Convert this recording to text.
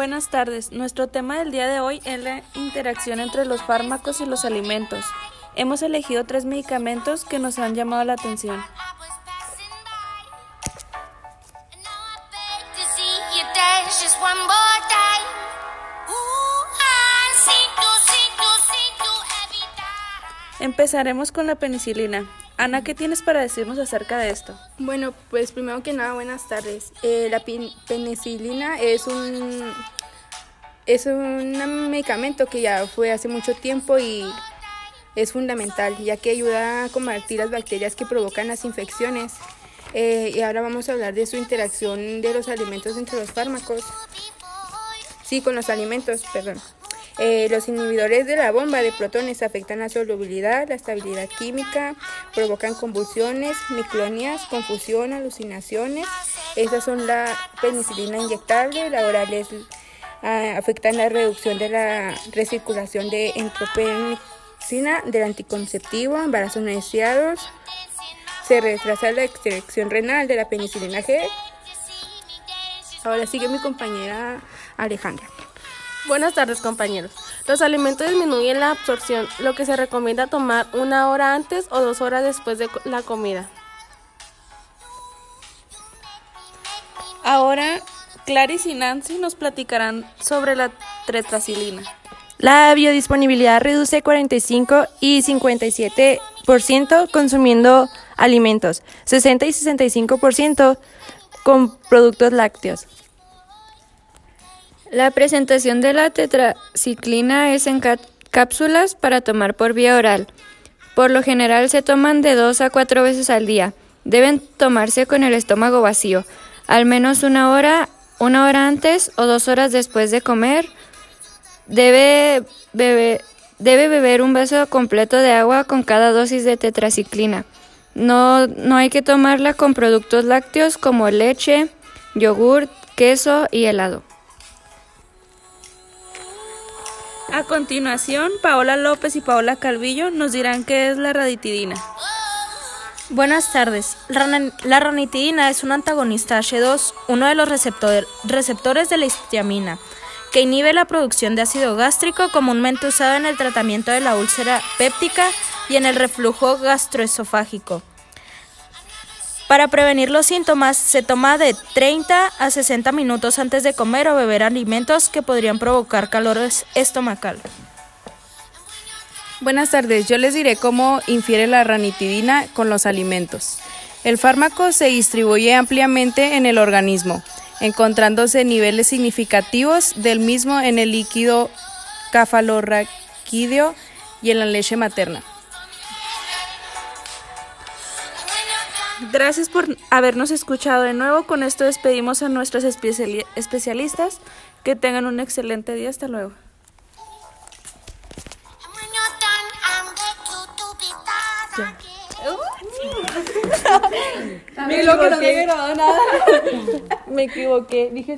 Buenas tardes. Nuestro tema del día de hoy es la interacción entre los fármacos y los alimentos. Hemos elegido tres medicamentos que nos han llamado la atención. Empezaremos con la penicilina. Ana, ¿qué tienes para decirnos acerca de esto? Bueno, pues primero que nada, buenas tardes. Eh, la penicilina es un es un medicamento que ya fue hace mucho tiempo y es fundamental, ya que ayuda a combatir las bacterias que provocan las infecciones. Eh, y ahora vamos a hablar de su interacción de los alimentos entre los fármacos. Sí, con los alimentos, perdón. Eh, los inhibidores de la bomba de protones afectan la solubilidad, la estabilidad química, provocan convulsiones, miclonias, confusión, alucinaciones. Estas son la penicilina inyectable, la oral es, afectan la reducción de la recirculación de entropenicina del anticonceptivo, embarazos no deseados. Se retrasa la extracción renal de la penicilina G. Ahora sigue mi compañera Alejandra. Buenas tardes compañeros. Los alimentos disminuyen la absorción, lo que se recomienda tomar una hora antes o dos horas después de la comida. Ahora, Clarice y Nancy nos platicarán sobre la tetracilina. La biodisponibilidad reduce 45 y 57% consumiendo alimentos, 60 y 65% con productos lácteos. La presentación de la tetraciclina es en cápsulas para tomar por vía oral. Por lo general se toman de dos a cuatro veces al día. Deben tomarse con el estómago vacío, al menos una hora, una hora antes o dos horas después de comer. Debe beber, debe beber un vaso completo de agua con cada dosis de tetraciclina. No, no hay que tomarla con productos lácteos como leche, yogur, queso y helado. A continuación, Paola López y Paola Calvillo nos dirán qué es la raditidina. Buenas tardes. La ranitidina es un antagonista H2, uno de los receptores de la histamina, que inhibe la producción de ácido gástrico comúnmente usado en el tratamiento de la úlcera péptica y en el reflujo gastroesofágico. Para prevenir los síntomas, se toma de 30 a 60 minutos antes de comer o beber alimentos que podrían provocar calor estomacal. Buenas tardes, yo les diré cómo infiere la ranitidina con los alimentos. El fármaco se distribuye ampliamente en el organismo, encontrándose niveles significativos del mismo en el líquido cafalorraquídeo y en la leche materna. Gracias por habernos escuchado de nuevo. Con esto despedimos a nuestros especialistas. Que tengan un excelente día. Hasta luego. Me equivoqué. Me equivoqué. Dije